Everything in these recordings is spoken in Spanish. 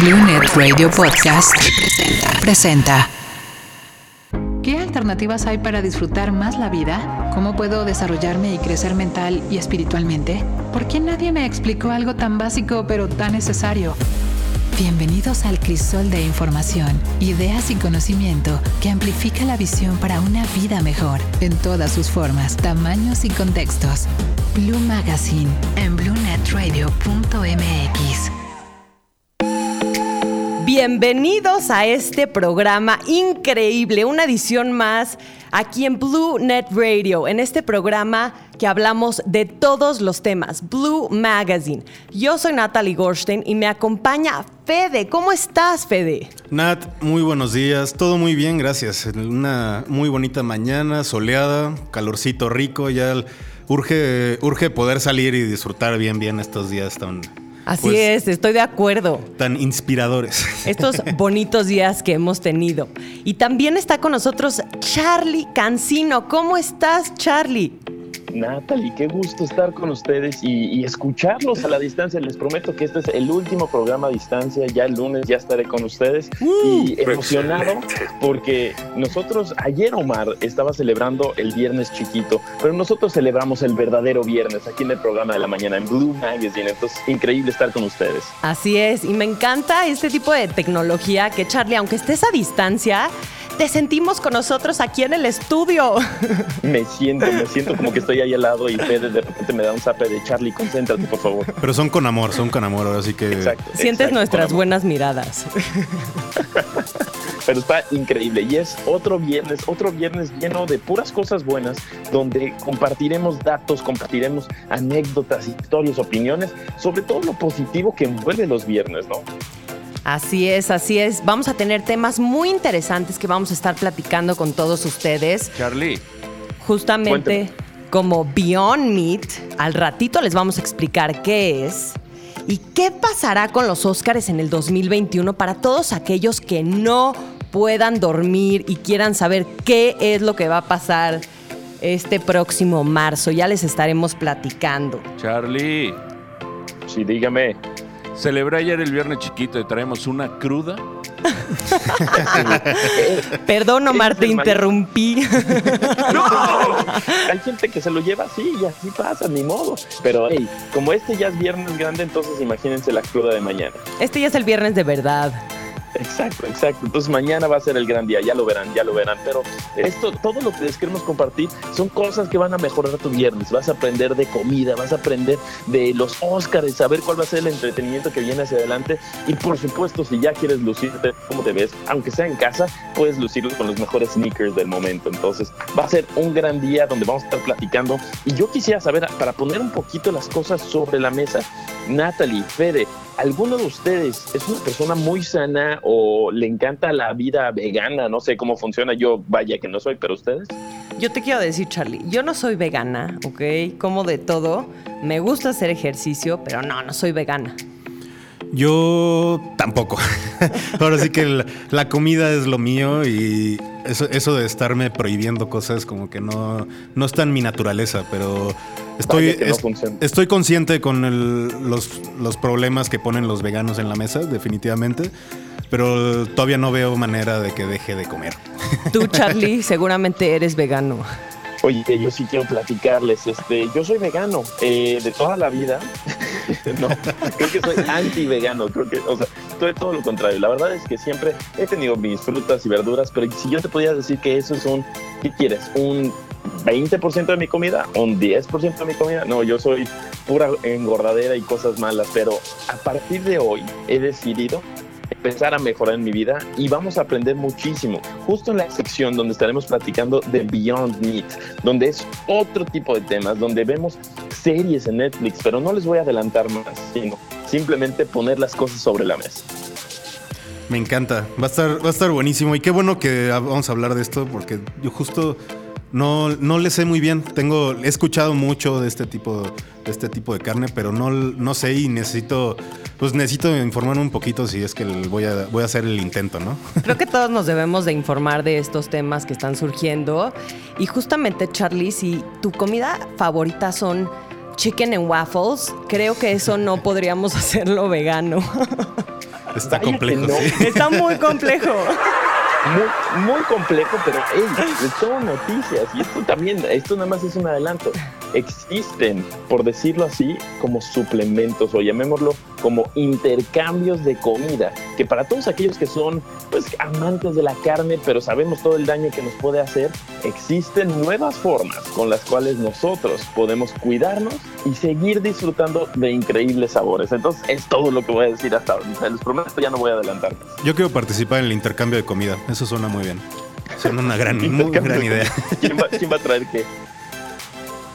Blue Net Radio Podcast presenta. ¿Qué alternativas hay para disfrutar más la vida? ¿Cómo puedo desarrollarme y crecer mental y espiritualmente? ¿Por qué nadie me explicó algo tan básico pero tan necesario? Bienvenidos al crisol de información, ideas y conocimiento que amplifica la visión para una vida mejor en todas sus formas, tamaños y contextos. Blue Magazine en bluenetradio.mx. Bienvenidos a este programa increíble, una edición más aquí en Blue Net Radio, en este programa que hablamos de todos los temas, Blue Magazine. Yo soy Natalie Gorstein y me acompaña Fede. ¿Cómo estás, Fede? Nat, muy buenos días, todo muy bien, gracias. Una muy bonita mañana, soleada, calorcito rico, ya urge, urge poder salir y disfrutar bien, bien estos días tan Así pues, es, estoy de acuerdo. Tan inspiradores. Estos bonitos días que hemos tenido. Y también está con nosotros Charlie Cancino. ¿Cómo estás, Charlie? Natalie, qué gusto estar con ustedes y, escucharlos a la distancia. Les prometo que este es el último programa a distancia. Ya el lunes ya estaré con ustedes y emocionado porque nosotros, ayer Omar estaba celebrando el viernes chiquito, pero nosotros celebramos el verdadero viernes aquí en el programa de la mañana en Blue Magazine. Entonces, increíble estar con ustedes. Así es, y me encanta este tipo de tecnología que Charlie, aunque estés a distancia, te sentimos con nosotros aquí en el estudio. Me siento, me siento como que estoy ahí al lado y Fede de repente me da un zape de Charlie, concéntrate, por favor. Pero son con amor, son con amor, así que. Exacto, Sientes nuestras buenas miradas. Pero está increíble y es otro viernes, otro viernes lleno de puras cosas buenas, donde compartiremos datos, compartiremos anécdotas, historias, opiniones, sobre todo lo positivo que envuelve los viernes, ¿no? Así es, así es. Vamos a tener temas muy interesantes que vamos a estar platicando con todos ustedes. Charlie. Justamente como Beyond Meat, al ratito les vamos a explicar qué es. ¿Y qué pasará con los Óscares en el 2021 para todos aquellos que no puedan dormir y quieran saber qué es lo que va a pasar este próximo marzo? Ya les estaremos platicando. Charlie. Sí, dígame. Celebré ayer el viernes chiquito y traemos una cruda. Perdón, Omar, te interrumpí. no, hay gente que se lo lleva así y así pasa, ni modo. Pero hey, como este ya es viernes grande, entonces imagínense la cruda de mañana. Este ya es el viernes de verdad. Exacto, exacto. Entonces mañana va a ser el gran día, ya lo verán, ya lo verán. Pero esto, todo lo que les queremos compartir son cosas que van a mejorar tu viernes. Vas a aprender de comida, vas a aprender de los Oscars, saber cuál va a ser el entretenimiento que viene hacia adelante. Y por supuesto, si ya quieres lucirte como te ves, aunque sea en casa, puedes lucirlo con los mejores sneakers del momento. Entonces va a ser un gran día donde vamos a estar platicando. Y yo quisiera saber, para poner un poquito las cosas sobre la mesa, Natalie, Fede, ¿alguno de ustedes es una persona muy sana o le encanta la vida vegana? No sé cómo funciona. Yo, vaya que no soy, pero ustedes. Yo te quiero decir, Charlie, yo no soy vegana, ¿ok? Como de todo. Me gusta hacer ejercicio, pero no, no soy vegana. Yo tampoco. Ahora sí que la, comida es lo mío y eso, eso de estarme prohibiendo cosas como que no, no está en mi naturaleza, pero estoy, estoy consciente con los, los problemas que ponen los veganos en la mesa, definitivamente pero todavía no veo manera de que deje de comer. Tú, Charlie, seguramente eres vegano. Oye, yo sí quiero platicarles. Este, yo soy vegano eh, de toda la vida. no, creo que soy anti-vegano. Creo que, o sea, soy todo lo contrario. La verdad es que siempre he tenido mis frutas y verduras, pero si yo te podía decir que eso es un, ¿qué quieres? ¿Un 20% de mi comida? ¿Un 10% de mi comida? No, yo soy pura engordadera y cosas malas, pero a partir de hoy he decidido empezar a mejorar en mi vida y vamos a aprender muchísimo. Justo en la sección donde estaremos platicando de Beyond Meat, donde es otro tipo de temas, donde vemos series en Netflix, pero no les voy a adelantar más, sino simplemente poner las cosas sobre la mesa. Me encanta, va a estar, va a estar buenísimo y qué bueno que vamos a hablar de esto porque yo justo no, no le sé muy bien. Tengo, he escuchado mucho de este tipo, de este tipo de carne, pero no, no sé y necesito, pues necesito informarme un poquito si es que voy a, voy a hacer el intento, ¿no? Creo que todos nos debemos de informar de estos temas que están surgiendo. Y justamente, Charlie, si tu comida favorita son chicken and waffles, creo que eso no podríamos hacerlo vegano. Está complejo, no. sí. Está muy complejo. Muy, muy complejo, pero hey, tengo noticias. Y esto también, esto nada más es un adelanto. Existen, por decirlo así, como suplementos o llamémoslo como intercambios de comida, que para todos aquellos que son pues amantes de la carne, pero sabemos todo el daño que nos puede hacer, existen nuevas formas con las cuales nosotros podemos cuidarnos y seguir disfrutando de increíbles sabores. Entonces, es todo lo que voy a decir hasta ahora. Les prometo, ya no voy a adelantar. Yo quiero participar en el intercambio de comida. Eso suena muy bien. Suena una gran, muy gran idea. ¿Quién va, quién va a traer qué?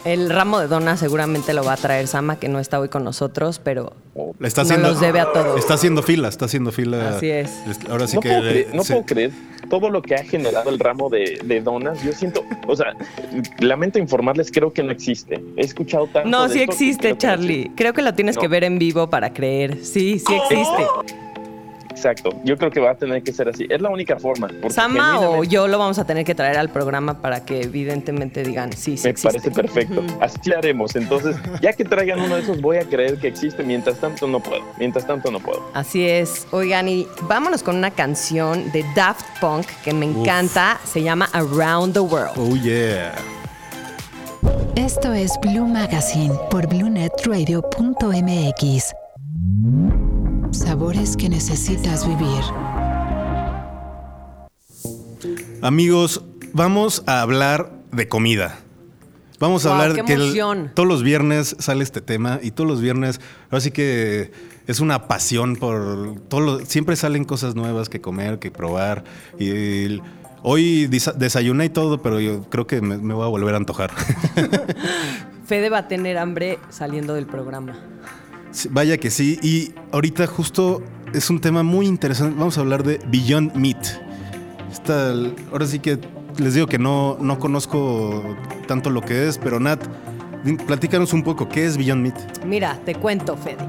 El ramo de donas seguramente lo va a traer Sama, que no está hoy con nosotros, pero Le está No haciendo, los debe a todos. Está haciendo fila, está haciendo fila. Así es. Ahora sí no que. puedo, creer, no sí. puedo creer todo lo que ha generado el ramo de, de donas. Yo siento, o sea, lamento informarles, creo que no existe. He escuchado tanto. no, de sí esto que existe, que no Charlie. existe. Creo que lo tienes No. que ver en vivo para creer. Sí, sí existe. Exacto, yo creo que va a tener que ser así. Es la única forma. Sama o yo lo vamos a tener que traer al programa para que evidentemente digan sí, sí Me existe. parece perfecto. Así lo haremos. Entonces, ya que traigan uno de esos, voy a creer que existe. Mientras tanto, no puedo. Mientras tanto, no puedo. Así es. Oigan, y vámonos con una canción de Daft Punk que me encanta. Se llama Around the World. Oh, yeah. Esto es Blue Magazine por BlueNetRadio.mx. Sabores que necesitas vivir. Amigos, vamos a hablar de comida. Vamos a Wow, hablar qué que el- todos los viernes sale este tema y todos los viernes, ahora sí que es una pasión por todos los- siempre salen cosas nuevas que comer, que probar y el- hoy desayuné y todo, pero yo creo que me, me voy a volver a antojar. Fede va a tener hambre saliendo del programa. Vaya que sí. Y ahorita justo es un tema muy interesante. Vamos a hablar de Beyond Meat. Ahora sí que les digo que no, no conozco tanto lo que es, pero Nat, platícanos un poco, ¿qué es Beyond Meat? Mira, te cuento, Fede.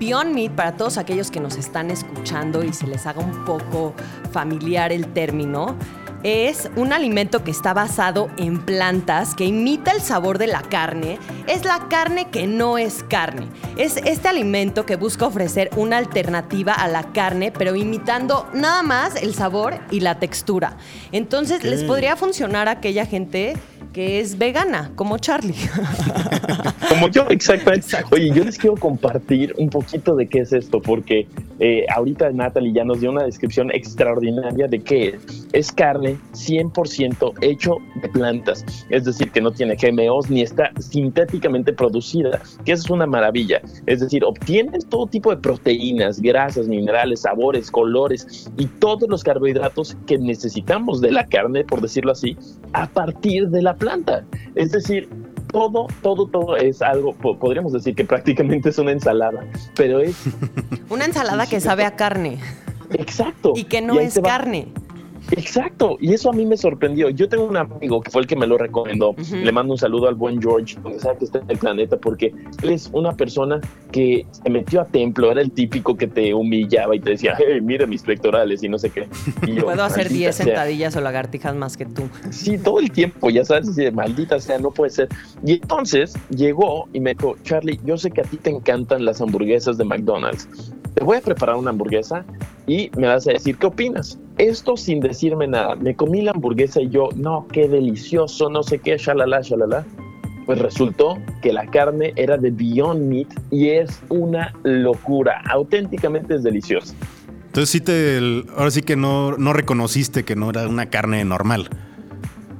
Beyond Meat, para todos aquellos que nos están escuchando y se les haga un poco familiar el término, es un alimento que está basado en plantas, que imita el sabor de la carne. Es la carne que no es carne. Es este alimento que busca ofrecer una alternativa a la carne, pero imitando nada más el sabor y la textura. Entonces, les podría funcionar a aquella gente que es vegana, como Charlie. Como yo, exactamente. Oye, yo les quiero compartir un poquito de qué es esto, porque eh, ahorita Natalie ya nos dio una descripción extraordinaria de qué es. Es carne 100% hecho de plantas, es decir, que no tiene GMOs ni está sintéticamente producida, que eso es una maravilla. Es decir, obtienes todo tipo de proteínas, grasas, minerales, sabores, colores y todos los carbohidratos que necesitamos de la carne, por decirlo así, a partir de la planta. Es decir, todo, todo, todo es algo, po- podríamos decir que prácticamente es una ensalada, pero es Una ensalada que sabe a carne exacto. y que no es va. Exacto, y eso a mí me sorprendió. Yo tengo un amigo que fue el que me lo recomendó. Le mando un saludo al buen George, donde sea que esté en el planeta, porque él es una persona que se metió a templo, era el típico que te humillaba y te decía, hey, mira mis pectorales y no sé qué. Y yo, Puedo hacer "Maldita 10 sea". sentadillas o lagartijas más que tú. Sí, todo el tiempo, ya sabes, así de maldita sea, no puede ser. Y entonces llegó y me dijo, Charlie, yo sé que a ti te encantan las hamburguesas de McDonald's. Te voy a preparar una hamburguesa y me vas a decir qué opinas. Esto sin decirme nada. Me comí la hamburguesa y yo, no, qué delicioso, no sé qué, shalala, shalala. Pues resultó que la carne era de Beyond Meat y es una locura. Auténticamente es deliciosa. Entonces sí te, ahora sí que no, no reconociste que no era una carne normal.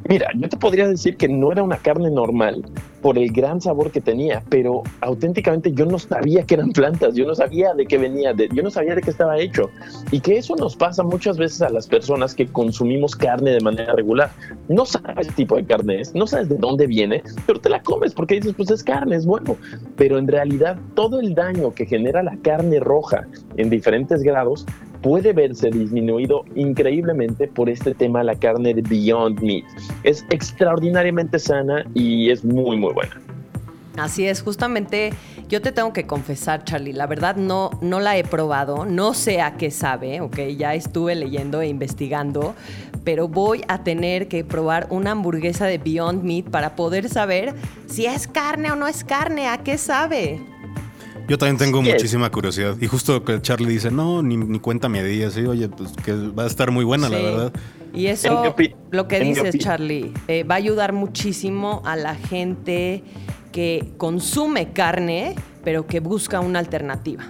Mira, yo te podría decir que no era una carne normal por el gran sabor que tenía, pero auténticamente yo no sabía que eran plantas, yo no sabía de qué venía, de- yo no sabía de qué estaba hecho. Y que eso nos pasa muchas veces a las personas que consumimos carne de manera regular. No sabes qué tipo de carne es, no sabes de dónde viene, pero te la comes porque dices, pues es carne, es bueno. Pero en realidad todo el daño que genera la carne roja en diferentes grados puede verse disminuido increíblemente por este tema la carne de Beyond Meat. Es extraordinariamente sana y es muy, muy buena. Así es, justamente yo te tengo que confesar, Charlie, la verdad no, no la he probado, no sé a qué sabe, ok, ya estuve leyendo e investigando, pero voy a tener que probar una hamburguesa de Beyond Meat para poder saber si es carne o no es carne, a qué sabe. Yo también tengo Sí. muchísima curiosidad. Y justo que Charlie dice, no, ni, ni cuéntame de ella. Sí, oye, pues que va a estar muy buena, la verdad. Y eso, lo que dices, Charlie, eh, va a ayudar muchísimo a la gente que consume carne, pero que busca una alternativa.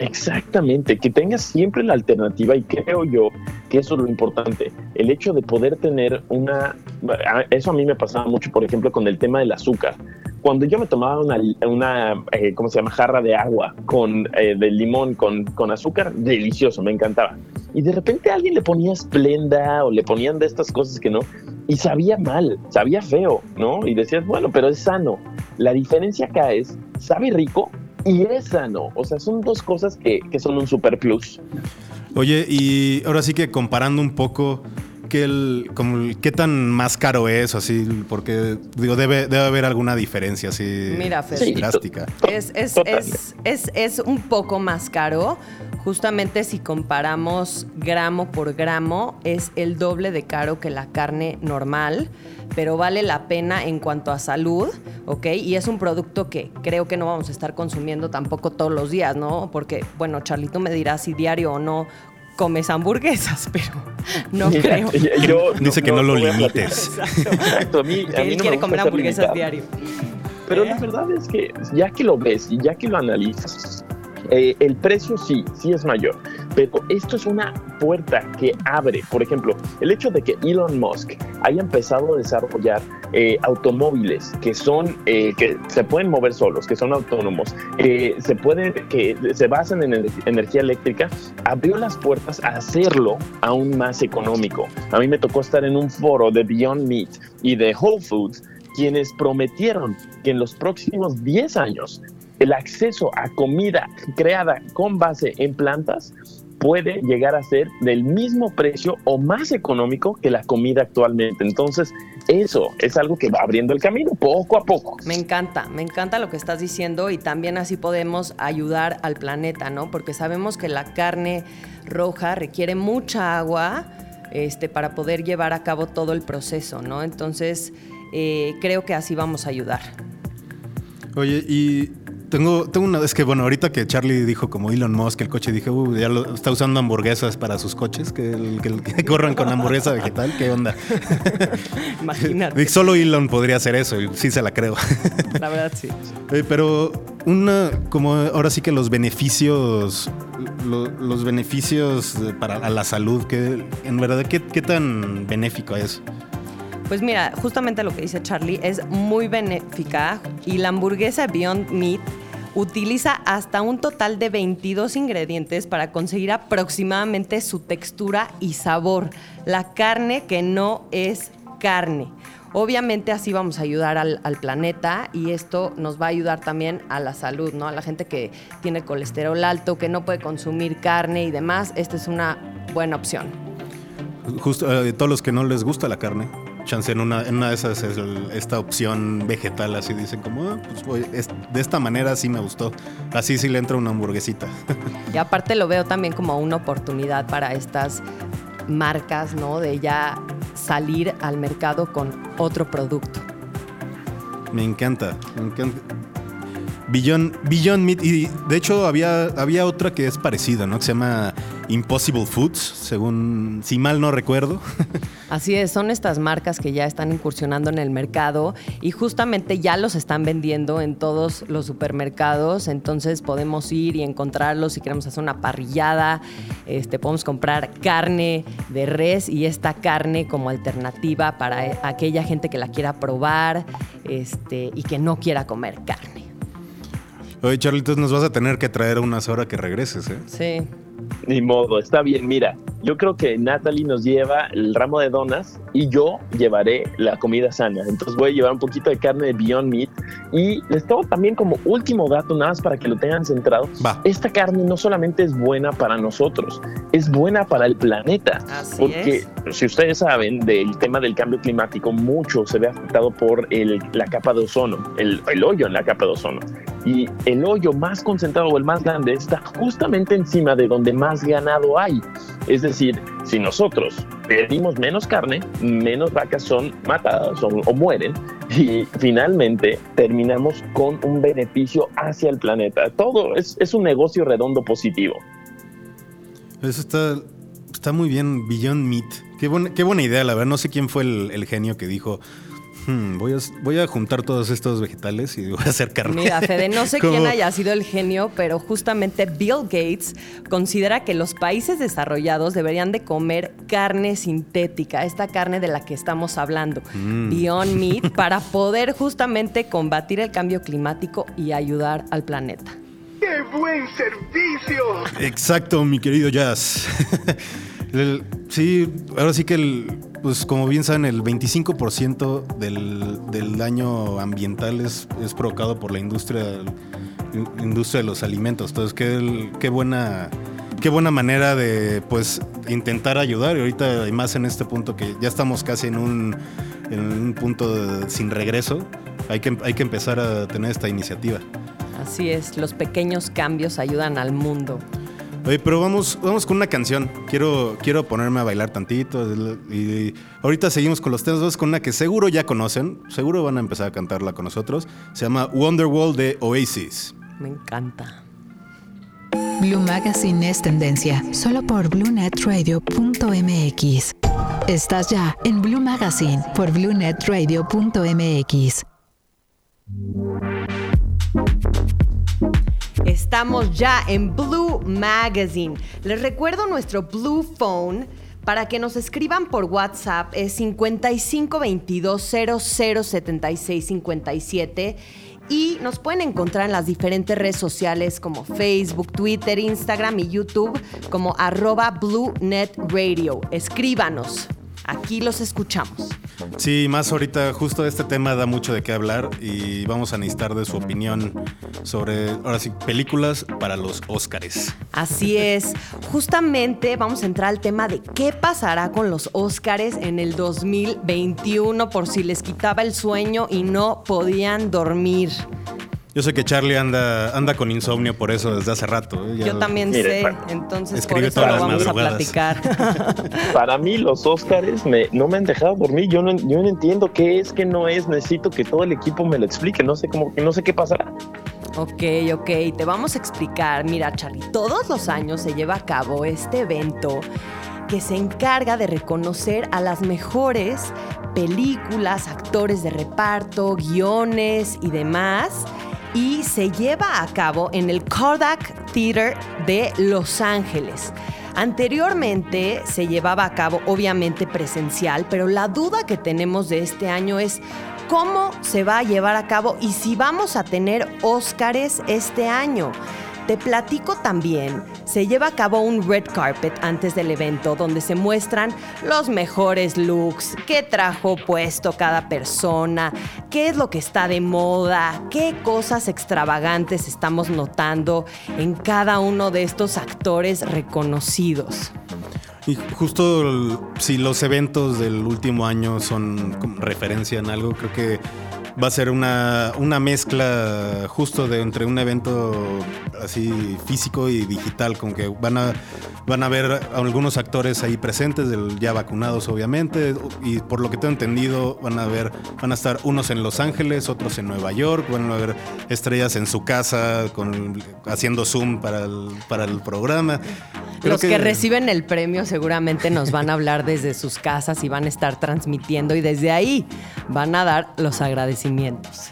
Exactamente, que tengas siempre la alternativa y creo yo que eso es lo importante, el hecho de poder tener una, eso a mí me pasaba mucho, por ejemplo, con el tema del azúcar. Cuando yo me tomaba una, una eh, ¿cómo se llama? Jarra de agua con, eh, de limón con, con azúcar, delicioso, me encantaba. Y de repente a alguien le ponía esplenda o le ponían de estas cosas que no, y sabía mal, sabía feo, ¿no? Y decías, bueno, pero es sano. La diferencia acá es, sabe rico y es sano. O sea, son dos cosas que, que son un super plus. Oye, y ahora sí que comparando un poco, ¿qué, el, como el- ¿qué tan más caro es? Así, porque digo, debe, debe haber alguna diferencia así Mira, Fer. Sí. drástica. Es, es, es, es, es un poco más caro. Justamente si comparamos gramo por gramo, es el doble de caro que la carne normal, pero vale la pena en cuanto a salud, ¿ok? Y es un producto que creo que no vamos a estar consumiendo tampoco todos los días, ¿no? Porque, bueno, Charlito me dirá si diario o no comes hamburguesas, pero no Mira, creo. yo Dice que no lo limites. Exacto, a mí, a mí él no quiere comer hamburguesas diario. Pero ¿Eh? la verdad es que ya que lo ves y ya que lo analizas, eh, el precio sí, sí es mayor. Pero esto es una puerta que abre. Por ejemplo, el hecho de que Elon Musk haya empezado a desarrollar eh, automóviles que son eh, que se pueden mover solos, que son autónomos, que se pueden, que se basan en ener- energía eléctrica, abrió las puertas a hacerlo aún más económico. A mí me tocó estar en un foro de Beyond Meat y de Whole Foods quienes prometieron que en los próximos 10 años el acceso a comida creada con base en plantas puede llegar a ser del mismo precio o más económico que la comida actualmente. Entonces, eso es algo que va abriendo el camino poco a poco. Me encanta, me encanta lo que estás diciendo y también así podemos ayudar al planeta, ¿no? Porque sabemos que la carne roja requiere mucha agua este, para poder llevar a cabo todo el proceso, ¿no? Entonces, eh, creo que así vamos a ayudar. Oye, y tengo, tengo una. Es que bueno, ahorita que Charlie dijo como Elon Musk, el coche, dije, uh, ya lo, está usando hamburguesas para sus coches, que, el- que, el- que corran con hamburguesa vegetal, ¿qué onda? Imagínate, Solo Elon podría hacer eso, y sí se la creo. la verdad sí. Eh, pero una, como ahora sí que los beneficios, lo- los beneficios para a la salud, que en verdad, ¿qué, qué tan benéfico es? Pues mira, justamente lo que dice Charlie es muy benéfica y la hamburguesa Beyond Meat utiliza hasta un total de 22 ingredientes para conseguir aproximadamente su textura y sabor. La carne que no es carne. Obviamente así vamos a ayudar al, planeta y esto nos va a ayudar también a la salud, ¿no? A la gente que tiene colesterol alto, que no puede consumir carne y demás, esta es una buena opción. Justo eh, todos los que no les gusta la carne, chance en una, en una de esas es el- esta opción vegetal, así dicen como, "Ah, pues voy- es- de esta manera sí me gustó, así sí le entra una hamburguesita. Y aparte lo veo también como una oportunidad para estas marcas, ¿no? De ya salir al mercado con otro producto. Me encanta, me encanta. Beyond, Beyond Meat, y de hecho había, había otra que es parecida, ¿no? Que se llama Impossible Foods, según, si mal no recuerdo. Así es, son estas marcas que ya están incursionando en el mercado y justamente ya los están vendiendo en todos los supermercados, entonces podemos ir y encontrarlos si queremos hacer una parrillada, este, podemos comprar carne de res y esta carne como alternativa para aquella gente que la quiera probar este, y que no quiera comer carne. Oye, Charlitos, nos vas a tener que traer unas horas que regreses, ¿eh? Sí. Ni modo, está bien. Mira, yo creo que Natalie nos lleva el ramo de donas y yo llevaré la comida sana. Entonces voy a llevar un poquito de carne de Beyond Meat. Y les tengo también como último dato, nada más para que lo tengan centrado. Va. Esta carne no solamente es buena para nosotros, es buena para el planeta. Así Porque si ustedes saben del tema del cambio climático, mucho se ve afectado por el- la capa de ozono, el, el hoyo en la capa de ozono. Y el hoyo más concentrado o el más grande está justamente encima de donde más ganado hay. Es decir, si nosotros pedimos menos carne, menos vacas son matadas o, o mueren y finalmente terminamos con un beneficio hacia el planeta. Todo es, es un negocio redondo positivo. Eso está, está muy bien, Beyond Meat. Qué buena, qué buena idea, la verdad. No sé quién fue el, el genio que dijo, "Hmm, voy, a, voy a juntar todos estos vegetales y voy a hacer carne. Mira, Fede, no sé quién haya sido el genio, pero justamente Bill Gates considera que los países desarrollados deberían de comer carne sintética, esta carne de la que estamos hablando, Mm. Beyond Meat, para poder justamente combatir el cambio climático y ayudar al planeta. Exacto, mi querido Jazz. El- sí, ahora sí que, el, pues como bien saben, el 25% del, del daño ambiental es, es provocado por la industria, in- industria de los alimentos. Entonces, qué, qué buena... Qué buena manera de pues intentar ayudar y ahorita y más en este punto que ya estamos casi en un, en un punto de- sin regreso, hay que, hay que empezar a tener esta iniciativa. Así es, los pequeños cambios ayudan al mundo. Oye, pero vamos, vamos con una canción. Quiero, quiero ponerme a bailar tantito. Y ahorita seguimos con los temas. Vamos con una que seguro ya conocen. Seguro van a empezar a cantarla con nosotros. Se llama Wonderwall de Oasis. Me encanta. Blue Magazine es tendencia, solo por BlueNetRadio.mx. Estás ya en Blue Magazine por BlueNetRadio.mx. Estamos ya en Blue Magazine. Les recuerdo nuestro Blue Phone para que nos escriban por WhatsApp. Es 5522007657 y nos pueden encontrar en las diferentes redes sociales como Facebook, Twitter, Instagram y YouTube como arroba BlueNet Radio. Escríbanos. Aquí los escuchamos. Sí, más ahorita justo este tema da mucho de qué hablar y vamos a necesitar de su opinión sobre, ahora sí, películas para los Óscares. Así es. Justamente vamos a entrar al tema de qué pasará con los Óscares en el 2021 por si les quitaba el sueño y no podían dormir. Yo sé que Charlie anda, anda con insomnio por eso desde hace rato. ¿eh? Yo también Mire, sé, entonces por Escribe eso todas lo las vamos a platicar. Para mí los Óscares me, no me han dejado dormir. Yo no, yo no entiendo qué es, qué no es. Necesito que todo el equipo me lo explique. No sé cómo, no sé qué pasará. Ok, ok, te vamos a explicar. Mira, Charlie, todos los años se lleva a cabo este evento que se encarga de reconocer a las mejores películas, actores de reparto, guiones y demás. Y se lleva a cabo en el Kodak Theater de Los Ángeles. Anteriormente se llevaba a cabo obviamente presencial, pero la duda que tenemos de este año es cómo se va a llevar a cabo y si vamos a tener Óscares este año. Te platico también, se lleva a cabo un red carpet antes del evento donde se muestran los mejores looks, qué trajo puesto cada persona, qué es lo que está de moda, qué cosas extravagantes estamos notando en cada uno de estos actores reconocidos. Y justo si los eventos del último año son como referencia en algo, creo que va a ser una, una mezcla justo de entre un evento así físico y digital, como que van a, van a ver algunos actores ahí presentes, del- ya vacunados obviamente, y por lo que tengo entendido van a ver, van a estar unos en Los Ángeles, otros en Nueva York, van a ver estrellas en su casa con, haciendo Zoom para el, para el programa. Creo Los que... reciben el premio seguramente nos van a hablar desde sus casas y van a estar transmitiendo y desde ahí van a dar los agradecimientos.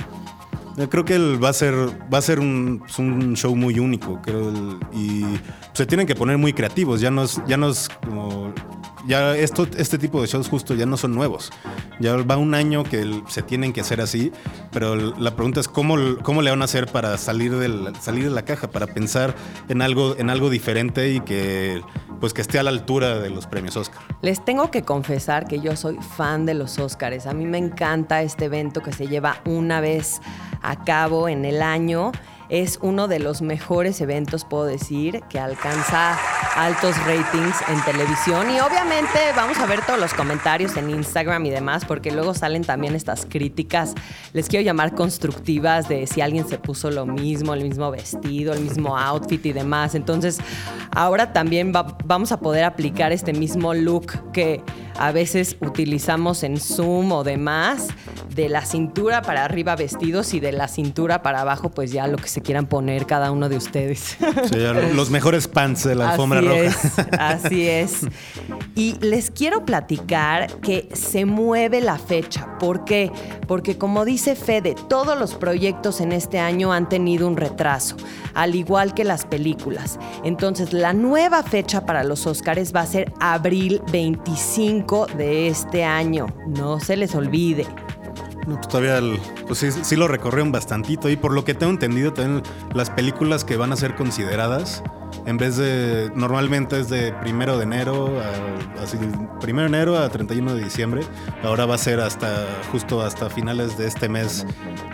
Yo creo que el- va a ser, va a ser un, pues, un show muy único, creo, y se tienen que poner muy creativos. Ya no es, ya no es como, ya esto, este tipo de shows justo ya no son nuevos. Ya va un año que se tienen que hacer así, pero la pregunta es cómo, cómo le van a hacer para salir del, salir de la caja, para pensar en algo, en algo diferente y que, pues, que esté a la altura de los premios Oscar. Les tengo que confesar que yo soy fan de los Óscares. A mí me encanta este evento que se lleva una vez a cabo en el año. Es uno de los mejores eventos, puedo decir, que alcanza altos ratings en televisión. Y obviamente vamos a ver todos los comentarios en Instagram y demás, porque luego salen también estas críticas, les quiero llamar constructivas, de si alguien se puso lo mismo, el mismo vestido, el mismo outfit y demás. Entonces, ahora también va- vamos a poder aplicar este mismo look que a veces utilizamos en Zoom o demás, de la cintura para arriba vestidos y de la cintura para abajo, pues ya lo que se quieran poner cada uno de ustedes. Sí, los mejores pants de la alfombra así roja. Es, así es. Y les quiero platicar que se mueve la fecha. ¿Por qué? Porque como dice Fede, todos los proyectos en este año han tenido un retraso, al igual que las películas. Entonces, la nueva fecha para los Oscars va a ser abril 25 de este año. No se les olvide. No, pues todavía pues sí, lo recorrieron bastantito y por lo que tengo entendido también las películas que van a ser consideradas en vez de normalmente es de primero de enero a, así, primero de enero a 31 de diciembre ahora va a ser hasta justo hasta finales de este mes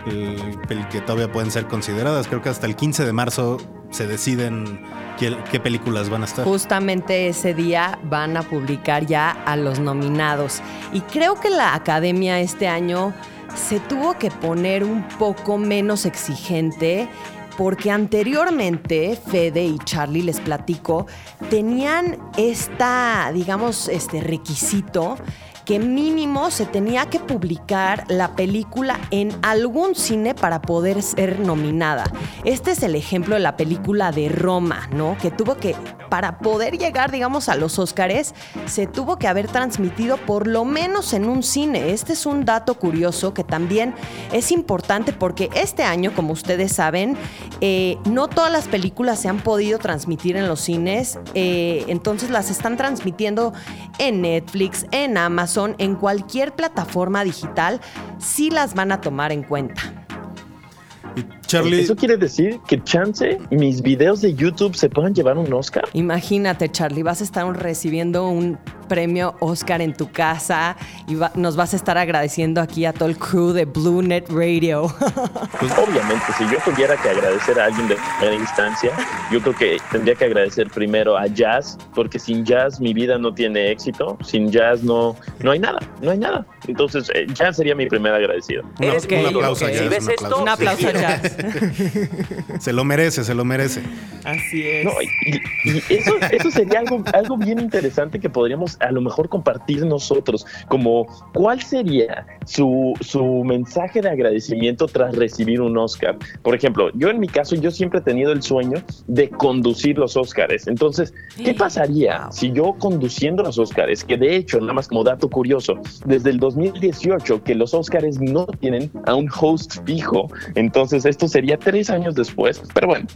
el, que todavía pueden ser consideradas creo que hasta el 15 de marzo se deciden qué películas van a estar Justamente ese día van a publicar ya a los nominados. Y creo que la academia este año se tuvo que poner un poco menos exigente porque anteriormente Fede y Charlie, les platico, tenían esta, digamos, este requisito que mínimo se tenía que publicar la película en algún cine para poder ser nominada. Este es el ejemplo de la película de Roma, ¿no? Que tuvo que, para poder llegar, digamos, a los Óscares, se tuvo que haber transmitido por lo menos en un cine. Este es un dato curioso que también es importante porque este año, como ustedes saben, eh, no todas las películas se han podido transmitir en los cines, eh, entonces las están transmitiendo en Netflix, en Amazon, en cualquier plataforma digital, sí las van a tomar en cuenta. Charlie ¿Eso quiere decir que chance mis videos de YouTube se puedan llevar un Oscar? Imagínate, Charlie, vas a estar recibiendo un premio Oscar en tu casa y va- nos vas a estar agradeciendo aquí a todo el crew de Blue Net Radio. Pues obviamente, si yo tuviera que agradecer a alguien de primera instancia, yo creo que tendría que agradecer primero a Jazz, porque sin Jazz mi vida no tiene éxito, sin Jazz no, no hay nada, no hay nada. Entonces, eh, Jazz sería mi primer agradecido. un, aplauso a Si Jazz, ves un esto, aplauso. un aplauso a Jazz. se lo merece se lo merece Así es. No, y, y eso, eso sería algo, algo bien interesante que podríamos a lo mejor compartir nosotros, como cuál sería su, su mensaje de agradecimiento tras recibir un Oscar. Por ejemplo, yo en mi caso, yo siempre he tenido el sueño de conducir los Oscars. Entonces, ¿qué pasaría si yo conduciendo los Oscars, que de hecho, nada más como dato curioso, desde el 2018 que los Oscars no tienen a un host fijo, entonces esto sería tres años después, pero bueno.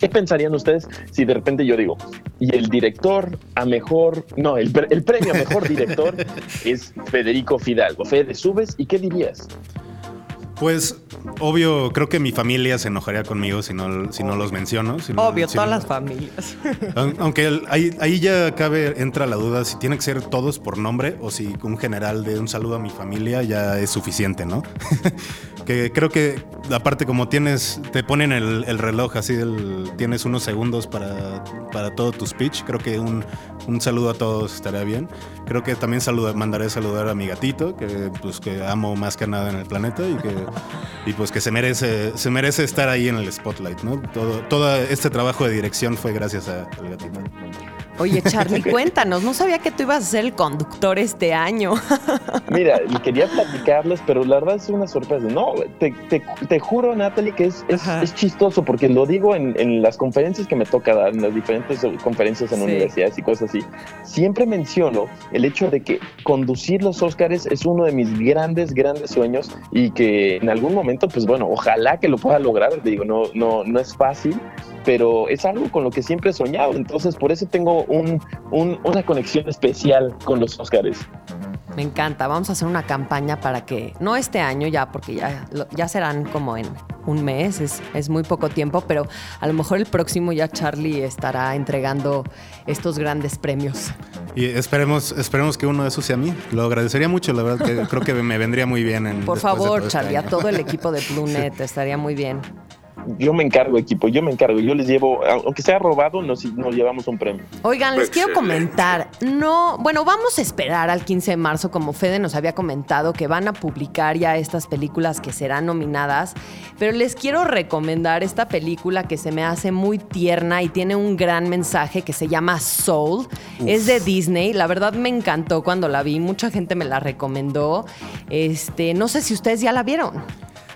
¿Qué pensarían ustedes si de repente yo digo, y el director a mejor, no, el, el premio a mejor director es Federico Fidalgo? Fede, subes y qué dirías? Pues, obvio, creo que mi familia se enojaría conmigo si no, si no los menciono. si no- Obvio, si todas no- las familias. Aun- Aunque el- ahí, ahí ya cabe, entra la duda si tiene que ser todos por nombre o si un general de un saludo a mi familia ya es suficiente, ¿no? que creo que aparte como tienes, te ponen el, el reloj así, del- tienes unos segundos para, para todo tu speech, creo que un, un saludo a todos estaría bien. Creo que también saluda, mandaré saludar a mi gatito, que pues que amo más que nada en el planeta y que y pues que se merece, se merece estar ahí en el spotlight, ¿no? Todo, todo este trabajo de dirección fue gracias a- al gatito. Oye, Charlie, cuéntanos, no sabía que tú ibas a ser el conductor este año. Mira, quería platicarles, pero la verdad es una sorpresa. No, te, te- te juro, Natalie, que es, es, es chistoso porque lo digo en, en las conferencias que me toca dar, en las diferentes conferencias en Sí. universidades y cosas así. Siempre menciono el hecho de que conducir los Óscares es uno de mis grandes, grandes sueños y que en algún momento, pues bueno, ojalá que lo pueda lograr. Te digo, no, no, no es fácil, pero es algo con lo que siempre he soñado. Entonces, por eso tengo un, un- una conexión especial con los Óscares. Me encanta, vamos a hacer una campaña para que, no este año ya, porque ya, ya serán como en un mes, es, es muy poco tiempo, pero a lo mejor el próximo ya Charlie estará entregando estos grandes premios. Y esperemos, esperemos que uno de esos sea a mí. Lo agradecería mucho, la verdad, que creo que me vendría muy bien. En, Por favor, este Charlie, a año. todo el equipo de BlueNet, estaría muy bien. Yo me encargo, equipo, yo me encargo. Yo les llevo, aunque sea robado, nos, nos llevamos un premio. Oigan, les quiero comentar, no, bueno, vamos a esperar al 15 de marzo, como Fede nos había comentado, que van a publicar ya estas películas que serán nominadas, pero les quiero recomendar esta película que se me hace muy tierna y tiene un gran mensaje que se llama Soul. Es de Disney, la verdad me encantó cuando la vi, mucha gente me la recomendó. Este, no sé si ustedes ya la vieron.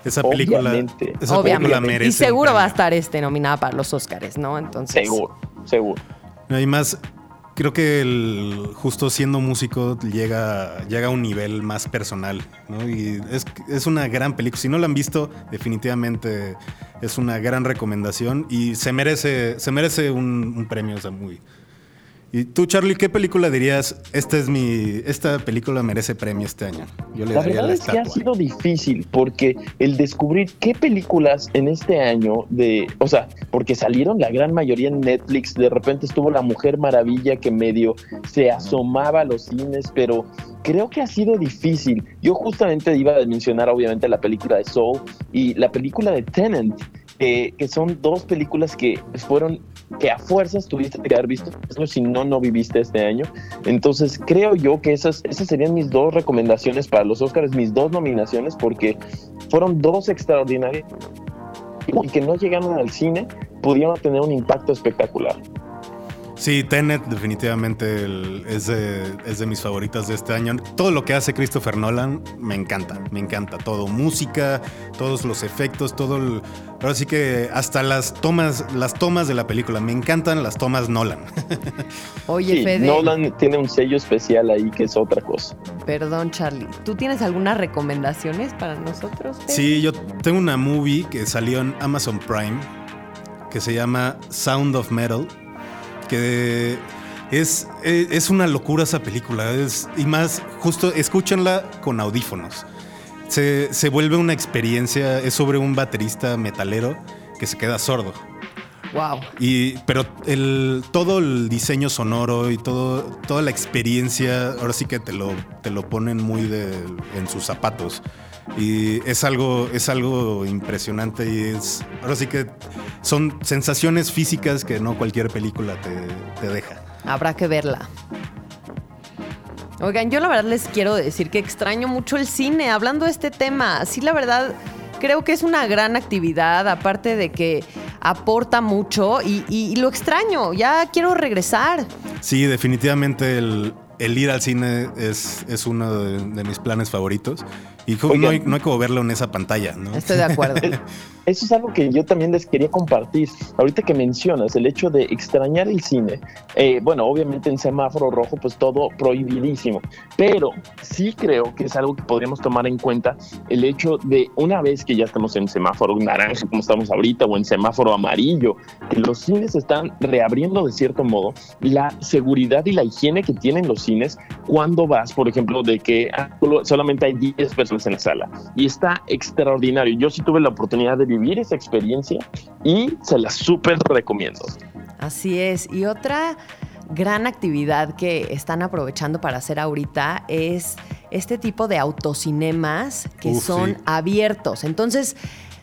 Esa película, Obviamente. esa película Obviamente. merece. Y seguro va a estar este, nominada para los Oscars, ¿no? Entonces. Seguro, seguro. No, y más, creo que el, justo siendo músico llega, llega a un nivel más personal, ¿no? Y es, es una gran película. Si no la han visto, definitivamente es una gran recomendación y se merece, se merece un, un premio, o sea, muy... Y tú, Charlie, ¿qué película dirías? Esta es mi, esta película merece premio este año. Yo le La daría verdad la es que ha sido difícil porque el descubrir qué películas en este año de, o sea, porque salieron la gran mayoría en Netflix, de repente estuvo La Mujer Maravilla que medio se asomaba a los cines, pero creo que ha sido difícil. Yo justamente iba a mencionar obviamente la película de Soul y la película de Tenant, que, que son dos películas que fueron que a fuerzas tuviste que haber visto, si no, no viviste este año. Entonces creo yo que esas, esas serían mis dos recomendaciones para los Oscars, mis dos nominaciones, porque fueron dos extraordinarias y que no llegaron al cine, pudieron tener un impacto espectacular. Sí, Tenet definitivamente el- es, de, es de mis favoritas de este año. Todo lo que hace Christopher Nolan me encanta, me encanta. Todo, música, todos los efectos, todo el... Ahora sí que hasta las tomas, las tomas de la película, me encantan las tomas Nolan. Oye, Sí, Fede. Nolan tiene un sello especial ahí que es otra cosa. Perdón, Charlie. ¿Tú tienes algunas recomendaciones para nosotros? Fede? Sí, yo tengo una movie que salió en Amazon Prime que se llama Sound of Metal, que es, es, es una locura esa película. Es, y más, justo escúchenla con audífonos. Se, se vuelve una experiencia, es sobre un baterista metalero que se queda sordo. Wow. Y, pero el, todo el diseño sonoro y todo, toda la experiencia, ahora sí que te lo, te lo ponen muy de, en sus zapatos. Y es algo, es algo impresionante y es, ahora sí que son sensaciones físicas que no cualquier película te, te deja. Habrá que verla. Oigan, yo la verdad les quiero decir que extraño mucho el cine, hablando de este tema. Sí, la verdad, creo que es una gran actividad, aparte de que aporta mucho y, y- y lo extraño, ya quiero regresar. Sí, definitivamente el, el ir al cine es, es uno de, de mis planes favoritos. Y no hay, no hay como verlo en esa pantalla, ¿no? Estoy de acuerdo. Eso es algo que yo también les quería compartir. Ahorita que mencionas el hecho de extrañar el cine, eh, bueno, obviamente en semáforo rojo, pues todo prohibidísimo, pero sí creo que es algo que podríamos tomar en cuenta el hecho de una vez que ya estamos en semáforo naranja, como estamos ahorita, o en semáforo amarillo, que los cines están reabriendo de cierto modo, la seguridad y la higiene que tienen los cines cuando vas, por ejemplo, de que ah, solamente hay 10 personas en la sala. Y está extraordinario. Yo sí tuve la oportunidad de vivir esa experiencia y se la súper recomiendo. Así es. Y otra gran actividad que están aprovechando para hacer ahorita es este tipo de autocinemas que Uf, son sí. abiertos. Entonces,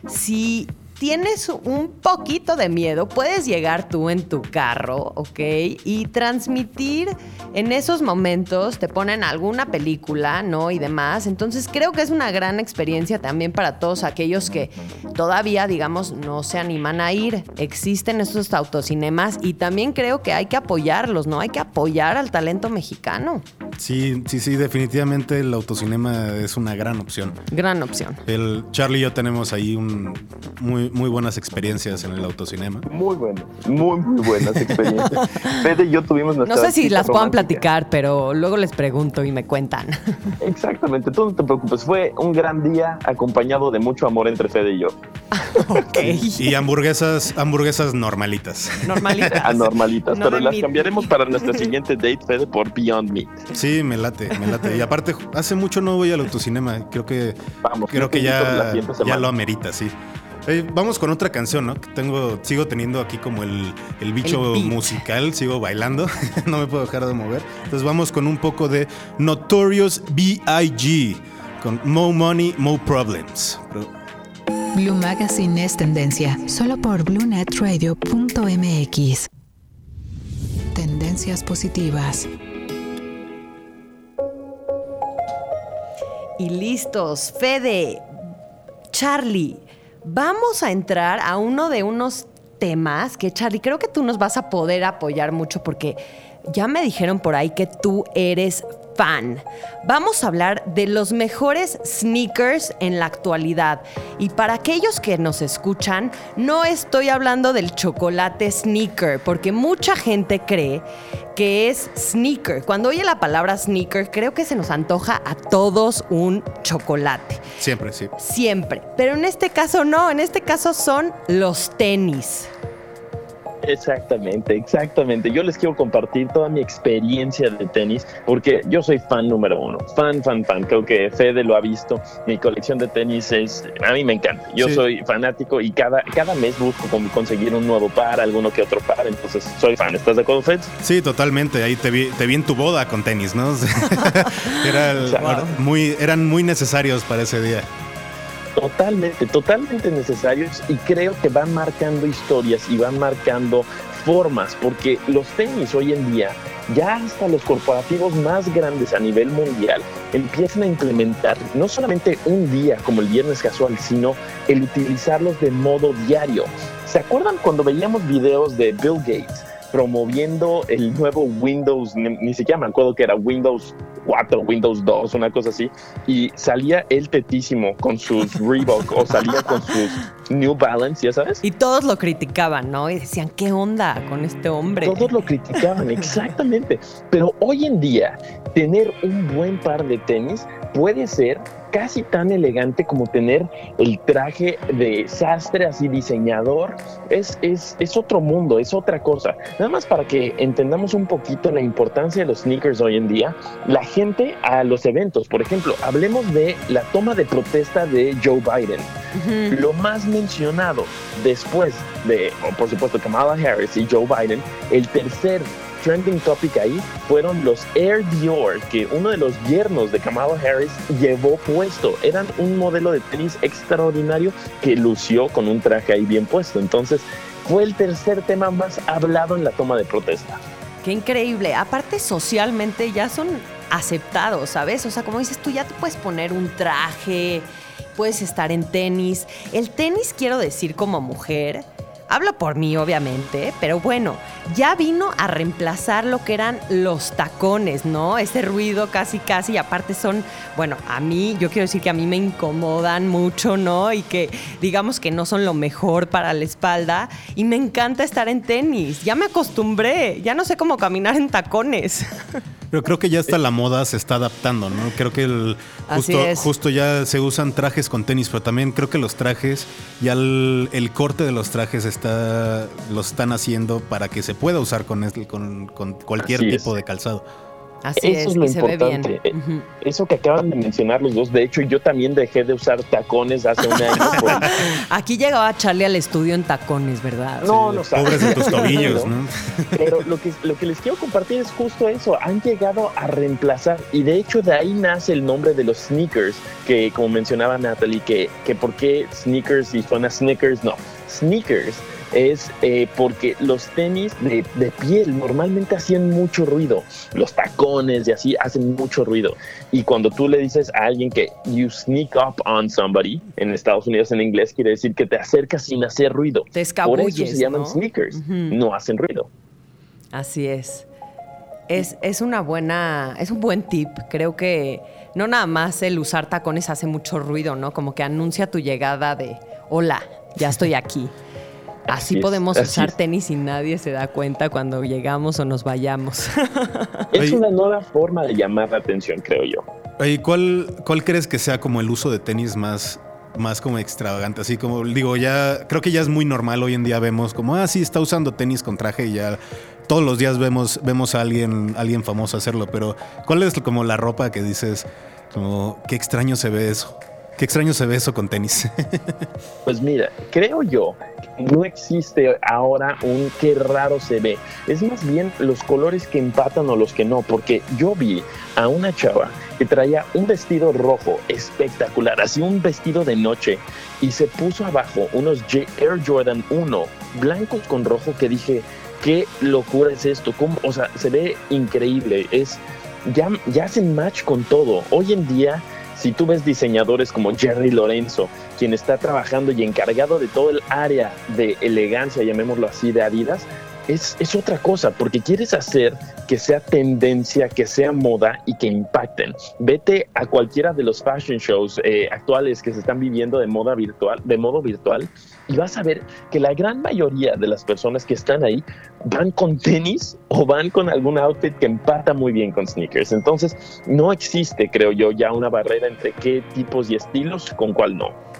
si tienes un poquito de miedo, puedes llegar tú en tu carro, ¿ok? Y transmitir en esos momentos, te ponen alguna película, ¿no? Y demás. Entonces, creo que es una gran experiencia también para todos aquellos que todavía, digamos, no se animan a ir. Existen estos autocinemas y también creo que hay que apoyarlos, ¿no? Hay que apoyar al talento mexicano. Sí, sí, sí, definitivamente el autocinema es una gran opción. Gran opción. El Charlie y yo tenemos ahí un, muy, muy buenas experiencias en el autocinema. Muy buenas, muy, muy buenas experiencias. Fede y yo tuvimos No nuestra sé si las puedan romántica. Platicar, pero luego les pregunto y me cuentan. Exactamente, tú no te preocupes. Fue un gran día acompañado de mucho amor entre Fede y yo. ok. Y hamburguesas, hamburguesas normalitas. Normalita. Anormalitas, No pero las meat. cambiaremos para nuestra siguiente date, Fede, por Beyond Meat. Sí, me late, me late. Y aparte, hace mucho no voy al autocinema. Creo que, Vamos, creo que ya, ya lo amerita, sí. Eh, vamos con otra canción, ¿no? Que tengo, sigo teniendo aquí como el, el bicho El musical, sigo bailando, no me puedo dejar de mover. Entonces vamos con un poco de Notorious B.I.G. con Mo Money, Mo Problems. Pero- Blue Magazine es tendencia, solo por bluenetradio.mx. Tendencias positivas. Y listos, Fede, Charlie, vamos a entrar a uno de unos temas que, Charlie, creo que tú nos vas a poder apoyar mucho porque ya me dijeron por ahí que tú eres fan. Vamos a hablar de los mejores sneakers en la actualidad. Y para aquellos que nos escuchan, no estoy hablando del chocolate sneaker, porque mucha gente cree que es sneaker. Cuando oye la palabra sneaker, creo que se nos antoja a todos un chocolate. Siempre, sí. Siempre. Pero en este caso no, en este caso son los tenis. Exactamente, exactamente. Yo les quiero compartir toda mi experiencia de tenis porque yo soy fan número uno. Fan, fan, fan. Creo que Fede lo ha visto. Mi colección de tenis es, a mí me encanta. Yo soy fanático y cada, cada mes busco conseguir un nuevo par, alguno que otro par. Entonces soy fan. ¿Estás de acuerdo, Fede? Sí, totalmente. Ahí te vi, te vi en tu boda con tenis, ¿no? muy, eran muy necesarios para ese día. Totalmente, totalmente necesarios y creo que van marcando historias y van marcando formas, porque los tenis hoy en día, ya hasta los corporativos más grandes a nivel mundial, empiezan a implementar no solamente un día como el viernes casual, sino el utilizarlos de modo diario. ¿Se acuerdan cuando veíamos videos de Bill Gates? promoviendo el nuevo Windows, ni, siquiera me acuerdo que era Windows 4, Windows 2, una cosa así, y salía el tetísimo con sus Reebok o salía con sus New Balance, ya sabes. Y todos lo criticaban, ¿no? Y decían, ¿qué onda con este hombre? Todos lo criticaban, exactamente. Pero hoy en día, tener un buen par de tenis puede ser casi tan elegante como tener el traje de sastre así diseñador. Es, es, es otro mundo, es otra cosa. Nada más para que entendamos un poquito la importancia de los sneakers hoy en día, la gente a los eventos, por ejemplo, hablemos de la toma de protesta de Joe Biden. Lo más mencionado después de, por supuesto, Kamala Harris y Joe Biden, el tercer trending topic ahí fueron los Air Dior, que uno de los yernos de Kamala Harris llevó puesto. Eran un modelo de tenis extraordinario que lució con un traje ahí bien puesto. Entonces, fue el tercer tema más hablado en la toma de protesta. Qué increíble. Aparte, socialmente ya son aceptados, ¿sabes? O sea, como dices tú, ya te puedes poner un traje, puedes estar en tenis. El tenis, quiero decir, como mujer, Hablo por mí, obviamente, pero bueno, ya vino a reemplazar lo que eran los tacones, ¿no? Ese ruido casi, casi, y aparte son, bueno, a mí, yo quiero decir que a mí me incomodan mucho, ¿no? Y que digamos que no son lo mejor para la espalda. Y me encanta estar en tenis, ya me acostumbré, ya no sé cómo caminar en tacones. Pero creo que ya hasta la moda se está adaptando, ¿no? Creo que el, justo, justo, ya se usan trajes con tenis, pero también creo que los trajes, ya el, corte de los trajes está, los están haciendo para que se pueda usar con, con, con cualquier tipo de calzado. Así Eso es, lo importante. Eh, eso que acaban de mencionar los dos, de hecho, yo también dejé de usar tacones hace un año. Aquí llegaba Charlie al estudio en tacones, ¿verdad? No, no sabes. Pobres de tus tobillos, ¿no? Pero lo que, lo que les quiero compartir es justo eso. Han llegado a reemplazar, y de hecho de ahí nace el nombre de los sneakers, que como mencionaba Natalie, que, que por qué sneakers y suena sneakers, no. Sneakers es eh, porque los tenis de, piel normalmente hacían mucho ruido, los tacones y así hacen mucho ruido. Y cuando tú le dices a alguien que you sneak up on somebody, en Estados Unidos en inglés quiere decir que te acercas sin hacer ruido. Te escabulles, Por eso se llaman sneakers, no hacen ruido. Así es. Es, es, una buena, es un buen tip. Creo que no nada más el usar tacones hace mucho ruido, ¿no? Como que anuncia tu llegada de hola, ya estoy aquí. Así, podemos usar tenis y nadie se da cuenta cuando llegamos o nos vayamos. Es una nueva forma de llamar la atención, creo yo. ¿Y cuál, cuál crees que sea como el uso de tenis más, más como extravagante? Así como digo, ya creo que ya es muy normal hoy en día vemos como, ah, sí, está usando tenis con traje y ya todos los días vemos, vemos a alguien, alguien famoso hacerlo, pero ¿cuál es como la ropa que dices, como, qué extraño se ve eso? Qué extraño se ve eso con tenis. pues mira, creo yo no existe ahora un qué raro se ve. Es más bien los colores que empatan o los que no, porque yo vi a una chava que traía un vestido rojo espectacular, así un vestido de noche, y se puso abajo unos Air Jordan 1 blancos con rojo que dije, qué locura es esto, o sea, se ve increíble, es, ya hacen match con todo. Hoy en día, si tú ves diseñadores como Jerry Lorenzo, quien está trabajando y encargado de todo el área de elegancia, llamémoslo así, de Adidas, es, es, otra cosa, porque quieres hacer que sea tendencia, que sea moda y que impacten. Vete a cualquiera de los fashion shows eh, actuales que se están viviendo de moda virtual, de modo virtual, y vas a ver que la gran mayoría de las personas que están ahí van con tenis o van con algún outfit que empata muy bien con sneakers. Entonces, no existe, creo yo, ya una barrera entre qué tipos y estilos con cuál no.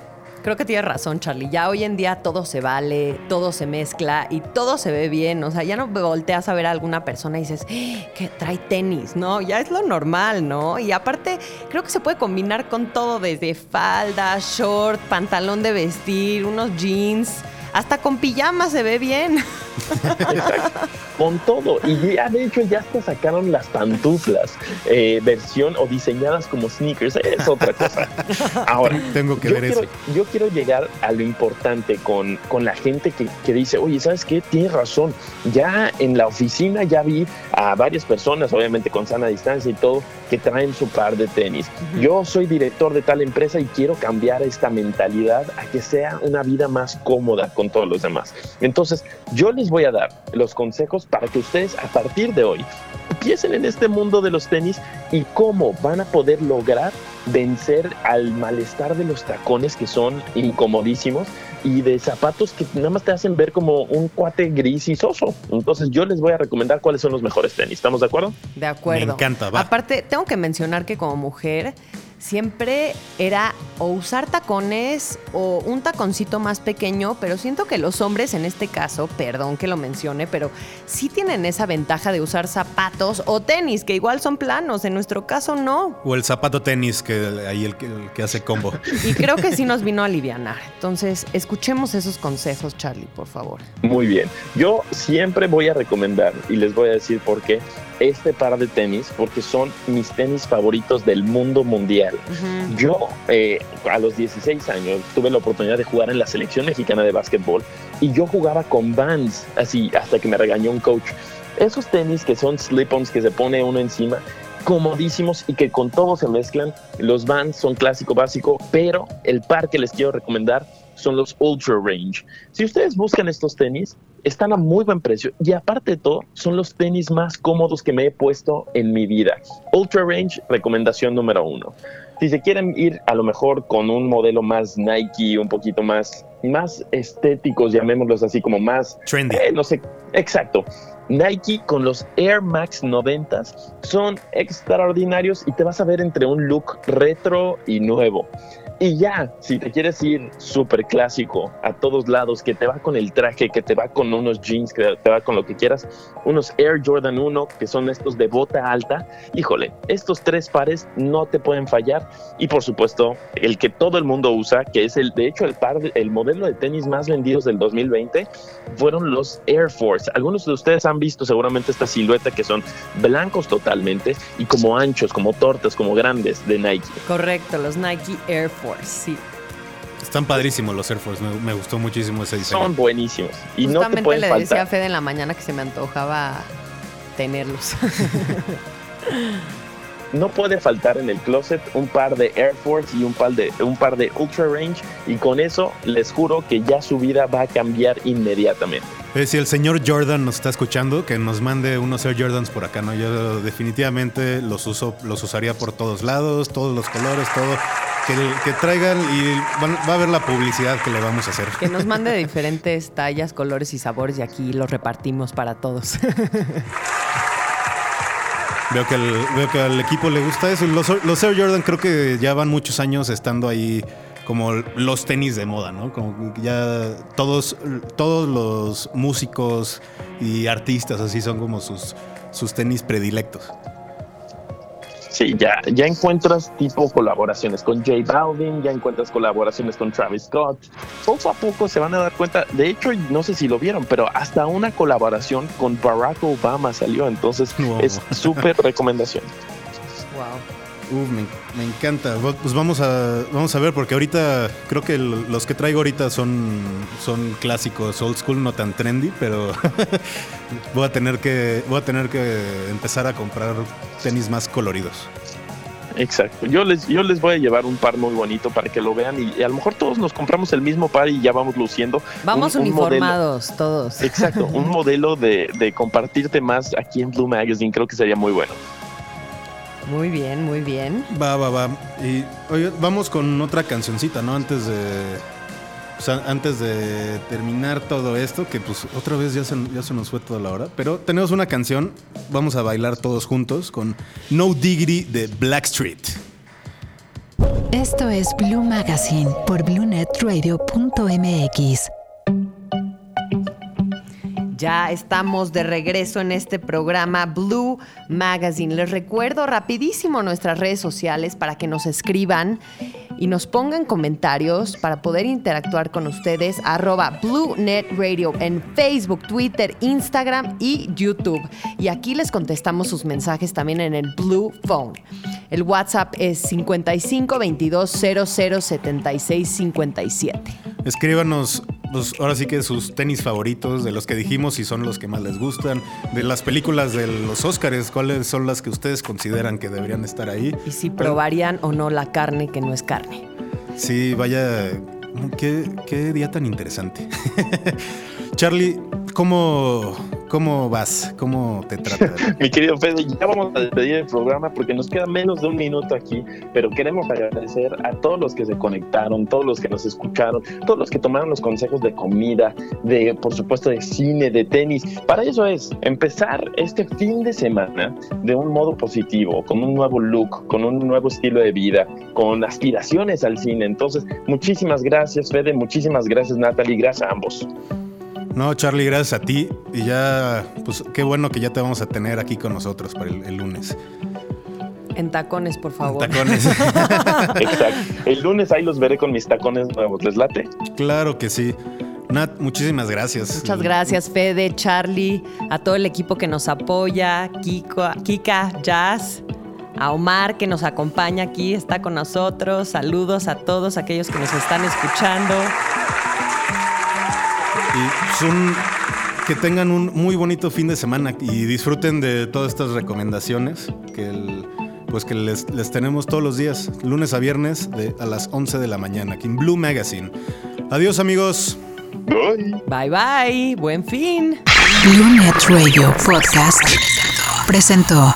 Creo que tienes razón, Charlie. Ya hoy en día todo se vale, todo se mezcla y todo se ve bien. O sea, ya no volteas a ver a alguna persona y dices, ¡Eh, que trae tenis, ¿no? Ya es lo normal, ¿no? Y aparte, creo que se puede combinar con todo, desde falda, short, pantalón de vestir, unos jeans. Hasta con pijama se ve bien. Exacto. Con todo. Y ya de hecho ya hasta sacaron las pantuflas, eh, versión o diseñadas como sneakers. Es otra cosa. Ahora, tengo que yo ver quiero, eso. Yo quiero llegar a lo importante con, con la gente que, que dice, oye, ¿sabes qué? Tienes razón. Ya en la oficina ya vi a varias personas, obviamente con sana distancia y todo, que traen su par de tenis. Yo soy director de tal empresa y quiero cambiar esta mentalidad a que sea una vida más cómoda con todos los demás. Entonces, yo les voy a dar los consejos para que ustedes a partir de hoy empiecen en este mundo de los tenis y cómo van a poder lograr vencer al malestar de los tacones que son incomodísimos y de zapatos que nada más te hacen ver como un cuate gris y soso. Entonces yo les voy a recomendar cuáles son los mejores tenis. ¿Estamos de acuerdo? De acuerdo. Me encanta, va. Aparte, tengo que mencionar que como mujer siempre era o usar tacones o un taconcito más pequeño, pero siento que los hombres en este caso, perdón que lo mencione, pero sí tienen esa ventaja de usar zapatos o tenis, que igual son planos, en nuestro caso no. O el zapato tenis, que ahí el, que- el que hace combo. Y creo que sí nos vino a alivianar. Entonces, escuchemos esos consejos, Charlie, por favor. Muy bien. Yo siempre voy a recomendar y les voy a decir por qué este par de tenis, porque son mis tenis favoritos del mundo mundial. Yo eh, a los 16 años tuve la oportunidad de jugar en la selección mexicana de básquetbol y yo jugaba con Vans, así hasta que me regañó un coach. Esos tenis que son slip-ons que se pone uno encima, comodísimos y que con todo se mezclan. Los Vans son clásico básico, pero el par que les quiero recomendar son los Ultra Range. Si ustedes buscan estos tenis, están a muy buen precio y aparte de todo, son los tenis más cómodos que me he puesto en mi vida. Ultra Range, recomendación número uno. Si se quieren ir a lo mejor con un modelo más Nike, un poquito más, más estéticos, llamémoslos así, como más Trendy. eh, no sé, exacto. Nike con los Air Max 90 son extraordinarios y te vas a ver entre un look retro y nuevo. Y ya, si te quieres ir súper clásico a todos lados, que te va con el traje, que te va con unos jeans, que te va con lo que quieras, unos Air Jordan 1, que son estos de bota alta, híjole, estos tres pares no te pueden fallar. Y por supuesto, el que todo el mundo usa, que es el, de hecho, el par, el modelo de tenis más vendidos del 2020, fueron los Air Force. Algunos de ustedes han visto seguramente esta silueta que son blancos totalmente y como anchos, como tortas, como grandes de Nike. Correcto, los Nike Air Force, sí. Están padrísimos los Air Force. Me, me gustó muchísimo ese diseño. Son buenísimos y no te Justamente pueden le decía a. Fede en la mañana que se me antojaba tenerlos. No puede faltar en el closet un par de Air Force y un par de, un par de Ultra Range y con eso les juro que ya su vida va a cambiar inmediatamente. Eh, si el señor Jordan nos está escuchando, que nos mande unos Air Jordans por acá, ¿no? Yo definitivamente los uso, los usaría por todos lados, todos los colores, todo. Que, que traigan y va a ver la publicidad que le vamos a hacer. que nos mande de diferentes tallas, colores y sabores y aquí los repartimos para todos. Veo que, al, veo que al equipo le gusta eso. Los, los Air Jordan creo que ya van muchos años estando ahí como los tenis de moda, ¿no? Como ya todos, todos los músicos y artistas así son como sus, sus tenis predilectos. Sí, ya, ya encuentras tipo colaboraciones con J Balvin, ya encuentras colaboraciones con Travis Scott. Poco a poco se van a dar cuenta, de hecho, no sé si lo vieron, pero hasta una colaboración con Barack Obama salió, entonces Wow. es súper recomendación. Uf, me, me encanta. Pues vamos a, vamos a ver, porque ahorita creo que los que traigo ahorita son, son clásicos, old school, no tan trendy, pero voy a tener que, voy a tener que empezar a comprar tenis más coloridos. Exacto. Yo les, yo les voy a llevar un par muy bonito para que lo vean y, y a lo mejor todos nos compramos el mismo par y ya vamos luciendo. Vamos un- un modelo. uniformados todos. Exacto, un modelo de, de compartirte más aquí en Blue Magazine creo que sería muy bueno. Muy bien, muy bien. Va, va, va. Y oye, vamos con otra cancioncita, ¿no? Antes de. o sea, antes de terminar todo esto, que pues otra vez ya se, ya se nos fue toda la hora. Pero tenemos una canción, vamos a bailar todos juntos con No Diggity de Blackstreet. Esto es Blue Magazine por BlueNetRadio.mx. Ya estamos de regreso en este programa Blue Magazine. Les recuerdo rapidísimo nuestras redes sociales para que nos escriban y nos pongan comentarios para poder interactuar con ustedes. Arroba Blue Net Radio en Facebook, Twitter, Instagram y YouTube. Y aquí les contestamos sus mensajes también en el Blue Phone. El WhatsApp es 55 22 00 76 57. Escríbanos, pues ahora sí que sus tenis favoritos, de los que dijimos, si son los que más les gustan, de las películas de los Óscares, cuáles son las que ustedes consideran que deberían estar ahí. Y si probarían o no la carne que no es carne. Sí, vaya, qué, qué día tan interesante. Charlie, ¿cómo, ¿cómo vas? ¿Cómo te trata? Mi querido Fede, ya vamos a despedir el programa porque nos queda menos de un minuto aquí, pero queremos agradecer a todos los que se conectaron, todos los que nos escucharon, todos los que tomaron los consejos de comida, de por supuesto de cine, de tenis. Para eso es empezar este fin de semana de un modo positivo, con un nuevo look, con un nuevo estilo de vida, con aspiraciones al cine. Entonces, muchísimas gracias Fede, muchísimas gracias Natalie, gracias a ambos. No, Charlie, gracias a ti. Y ya, pues qué bueno que ya te vamos a tener aquí con nosotros para el, el lunes. En tacones, por favor. Tacones. Exacto. El lunes ahí los veré con mis tacones nuevos. ¿Les late? claro que sí. Nat, muchísimas gracias. Muchas gracias, Fede, Charlie, a todo el equipo que nos apoya, Kiko, Kika, Jazz, a Omar que nos acompaña aquí, está con nosotros. Saludos a todos aquellos que nos están escuchando. Y son que tengan un muy bonito fin de semana y disfruten de todas estas recomendaciones que el- pues que les, les tenemos todos los días, lunes a viernes de, a las 11 de la mañana, aquí en Blue Magazine. Adiós amigos. Bye. Bye bye, buen fin. Blue Net Radio Podcast presentó